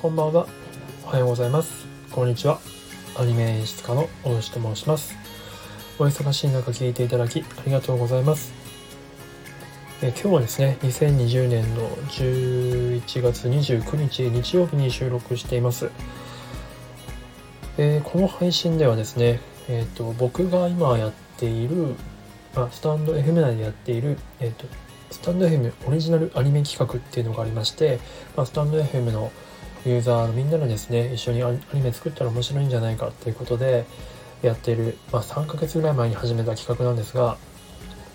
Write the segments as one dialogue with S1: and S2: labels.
S1: こんばんは。おはようございます。こんにちは。アニメ演出家の大石と申します。お忙しい中聞いていただきありがとうございます。え今日はですね、2020年の11月29日日曜日に収録しています。えー、この配信ではですね、えーと、僕が今やっている、あスタンド FM 内でやっている、えーと、スタンド FM オリジナルアニメ企画っていうのがありまして、まあ、スタンド FM のユーザーのみんなでですね一緒にアニメ作ったら面白いんじゃないかっていうことでやっている、まあ、3ヶ月ぐらい前に始めた企画なんですが、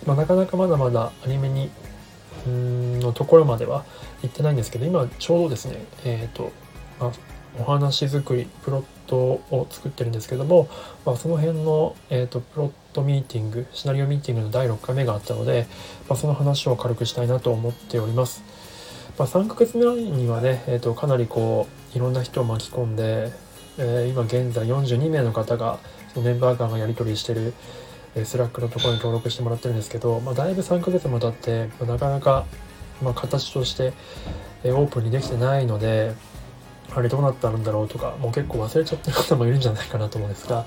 S1: まあ、なかなかまだまだアニメにんのところまでは行ってないんですけど今ちょうどですねえっ、ー、と、まあ、お話作りプロットを作ってるんですけども、まあ、その辺の、えーと、プロットミーティングシナリオミーティングの第6回目があったので、まあ、その話を軽くしたいなと思っております。まあ、3ヶ月前にはね、えーと、かなりこういろんな人を巻き込んで、えー、今現在42名の方がそのメンバー間がやり取りしてるスラックのところに登録してもらってるんですけど、まあ、だいぶ3ヶ月も経って、まあ、なかなか、まあ、形として、えオープンにできてないのであれどうなったんだろうとかもう結構忘れちゃってる方もいるんじゃないかなと思うんですが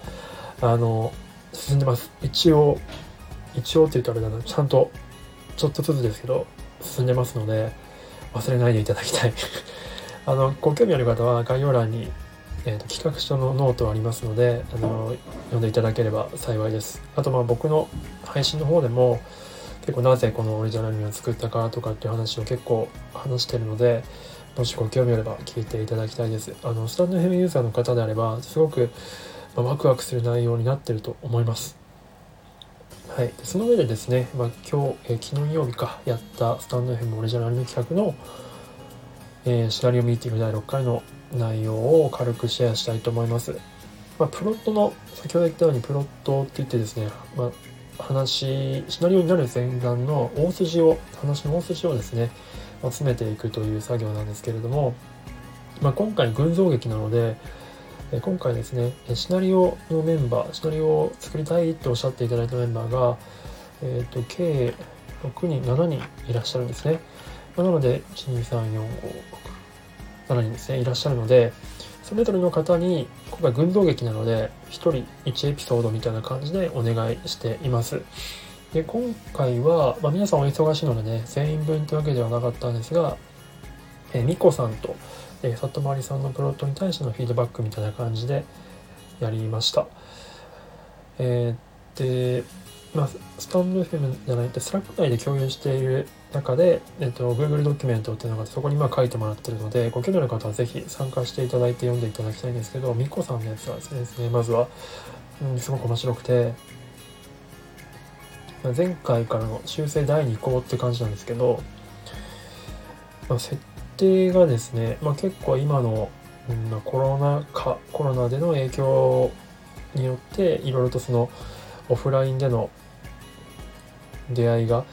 S1: あの進んでます。一応一応って言うとあれだなちゃんとちょっとずつですけど進んでますので忘れないでいただきたい。あのご興味ある方は概要欄に、えーと、企画書のノートありますのであの読んでいただければ幸いです。あとまあ僕の配信の方でも結構なぜこのオリジナルアニメを作ったかとかっていう話を結構話してるのでもしご興味あれば聞いていただきたいです。あのスタンド FM ユーザーの方であればすごく、ワクワクする内容になってると思います。はい、その上でですね、まあ、今日、えー、昨日曜日かやったスタンド FM オリジナルアニメ企画の、えー、シナリオミーティング第6回の内容を軽くシェアしたいと思います。まあ、プロットの先ほど言ったようにプロットって言ってですね、まあ、話シナリオになる前段の大筋を話の大筋をですね集めていくという作業なんですけれども、まあ、今回群像劇なのでえ今回ですねシナリオのメンバーシナリオを作りたいっておっしゃっていただいたメンバーが、えーと、計6人7人いらっしゃるんですね、なので1234567人ですねいらっしゃるのでそれぞれの方に今回群像劇なので1人1エピソードみたいな感じでお願いしています。で今回は、まあ、皆さんお忙しいのでね全員分というわけではなかったんですがえみこさんとえー、里回さんのプロットに対してのフィードバックみたいな感じでやりました。えー、で、まあ、スタンド FM じゃないってスラック内で共有している中で、えっと、Google ドキュメントっていうのがそこにまあ書いてもらってるのでご興味ある方は是非参加していただいて読んでいただきたいんですけどみこさんのやつはですねまずは、うん、すごく面白くて前回からの修正第2稿って感じなんですけど、まあ、設定がですね、まあ、結構今の、コロナ禍コロナでの影響によっていろいろとそのオフラインでの出会いが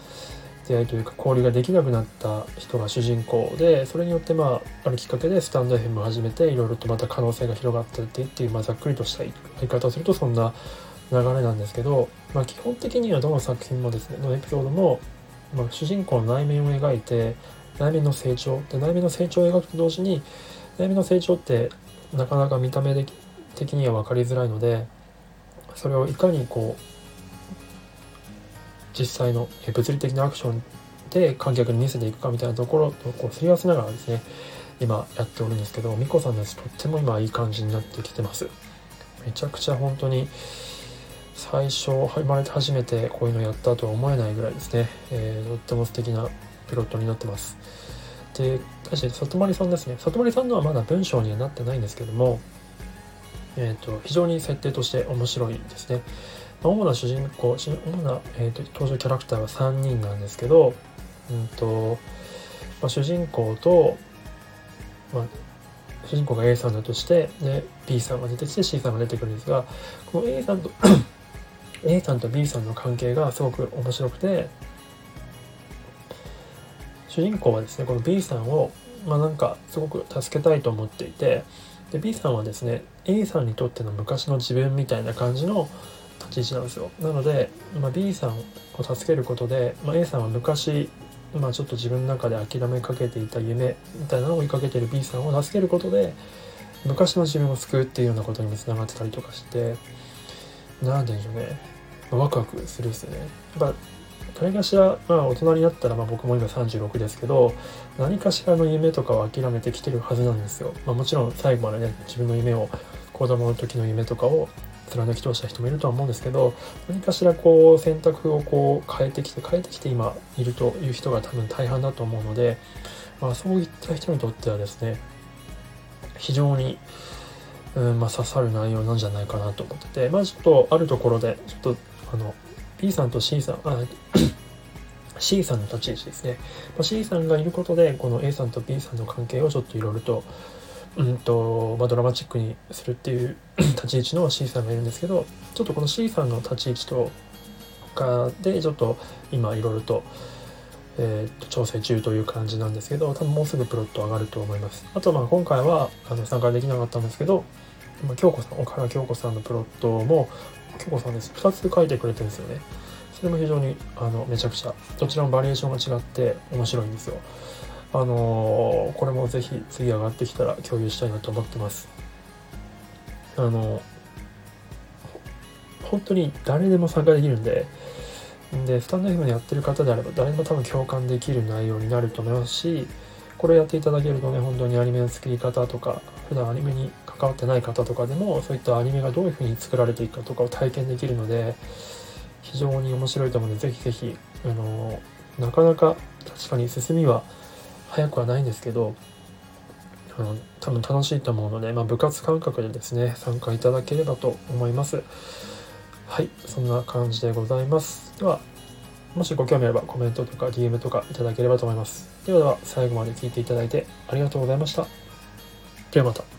S1: 出会いというか交流ができなくなった人が主人公でそれによってまああるきっかけでスタンド FM を始めていろいろとまた可能性が広がっていってっていう、まあ、ざっくりとした言い方をするとそんな流れなんですけど、まあ、基本的にはどの作品もですねのエピソードも、まあ、主人公の内面を描いて悩みの成長で悩みの成長を描くと同時に悩みの成長ってなかなか見た目的には分かりづらいのでそれをいかにこう実際の物理的なアクションで観客に見せていくかみたいなところとこうすり合わせながらですね今やっておるんですけどみこさんのやつとっても今いい感じになってきてます。めちゃくちゃ本当に最初生まれて初めてこういうのやったとは思えないぐらいですね、えー、とっても素敵なプロットになってます。で、対して里丸さんですね。里丸さんのはまだ文章にはなってないんですけども、え、ー、と、非常に設定として面白いですね。まあ、主な主人公、主な、えーと、登場キャラクターは3人なんですけど、うんとまあ、主人公と、まあ、主人公が A さんだとしてで B さんが出てきて C さんが出てくるんですがこの A さんと A さんと B さんの関係がすごく面白くて主人公はですねこの B さんをまあなんかすごく助けたいと思っていてで B さんはですね A さんにとっての昔の自分みたいな感じの立ち位置なんですよなので、まあ、B さんを助けることで、まあ、A さんは昔まあ、ちょっと自分の中で諦めかけていた夢みたいなのを追いかけてる B さんを助けることで昔の自分を救うっていうようなことにもつながってたりとかして何て言うんでしょうね、ワクワクするですよね。やっぱ誰かしら、まあ、大人になったら、まあ、僕も今36ですけど何かしらの夢とかを諦めてきてるはずなんですよ。まあ、もちろん最後までね自分の夢を子供の時の夢とかを貫き通した人もいるとは思うんですけど何かしらこう選択をこう変えてきて変えてきて今いるという人が多分大半だと思うので、まあ、そういった人にとってはですね非常に、うんまあ、刺さる内容なんじゃないかなと思っててまあちょっとあるところでちょっとあの B さんと C さんあ C さんの立ち位置ですね、ま、C さんがいることでこの A さんと B さんの関係をちょっといろいろとうんとまあ、ドラマチックにするっていう 立ち位置の C さんがいるんですけどちょっとこの C さんの立ち位置とかでちょっと今いろいろと,、えー、と調整中という感じなんですけど多分もうすぐプロット上がると思います。あとまあ今回はあの参加できなかったんですけど、まあ、京子さん岡原京子さんのプロットも京子さんです。2つ書いてくれてるんですよね。それも非常にあのめちゃくちゃ。どちらもバリエーションが違って面白いんですよ。あのこれもぜひ次上がってきたら共有したいなと思ってます。あの本当に誰でも参加できるんで、で、スタンド FM でやってる方であれば誰でも多分共感できる内容になると思いますし、これやっていただけるとね、本当にアニメの作り方とか、普段アニメに関わってない方とかでも、そういったアニメがどういう風に作られていくかとかを体験できるので、非常に面白いと思うので、ぜひぜひ、あの、なかなか確かに進みは早くはないんですけどあの多分楽しいと思うので、まあ、部活感覚でですね参加いただければと思います。はいそんな感じでございます。ではもしご興味あればコメントとか DM とかいただければと思います。ではでは最後まで聞いていただいてありがとうございました。ではまた。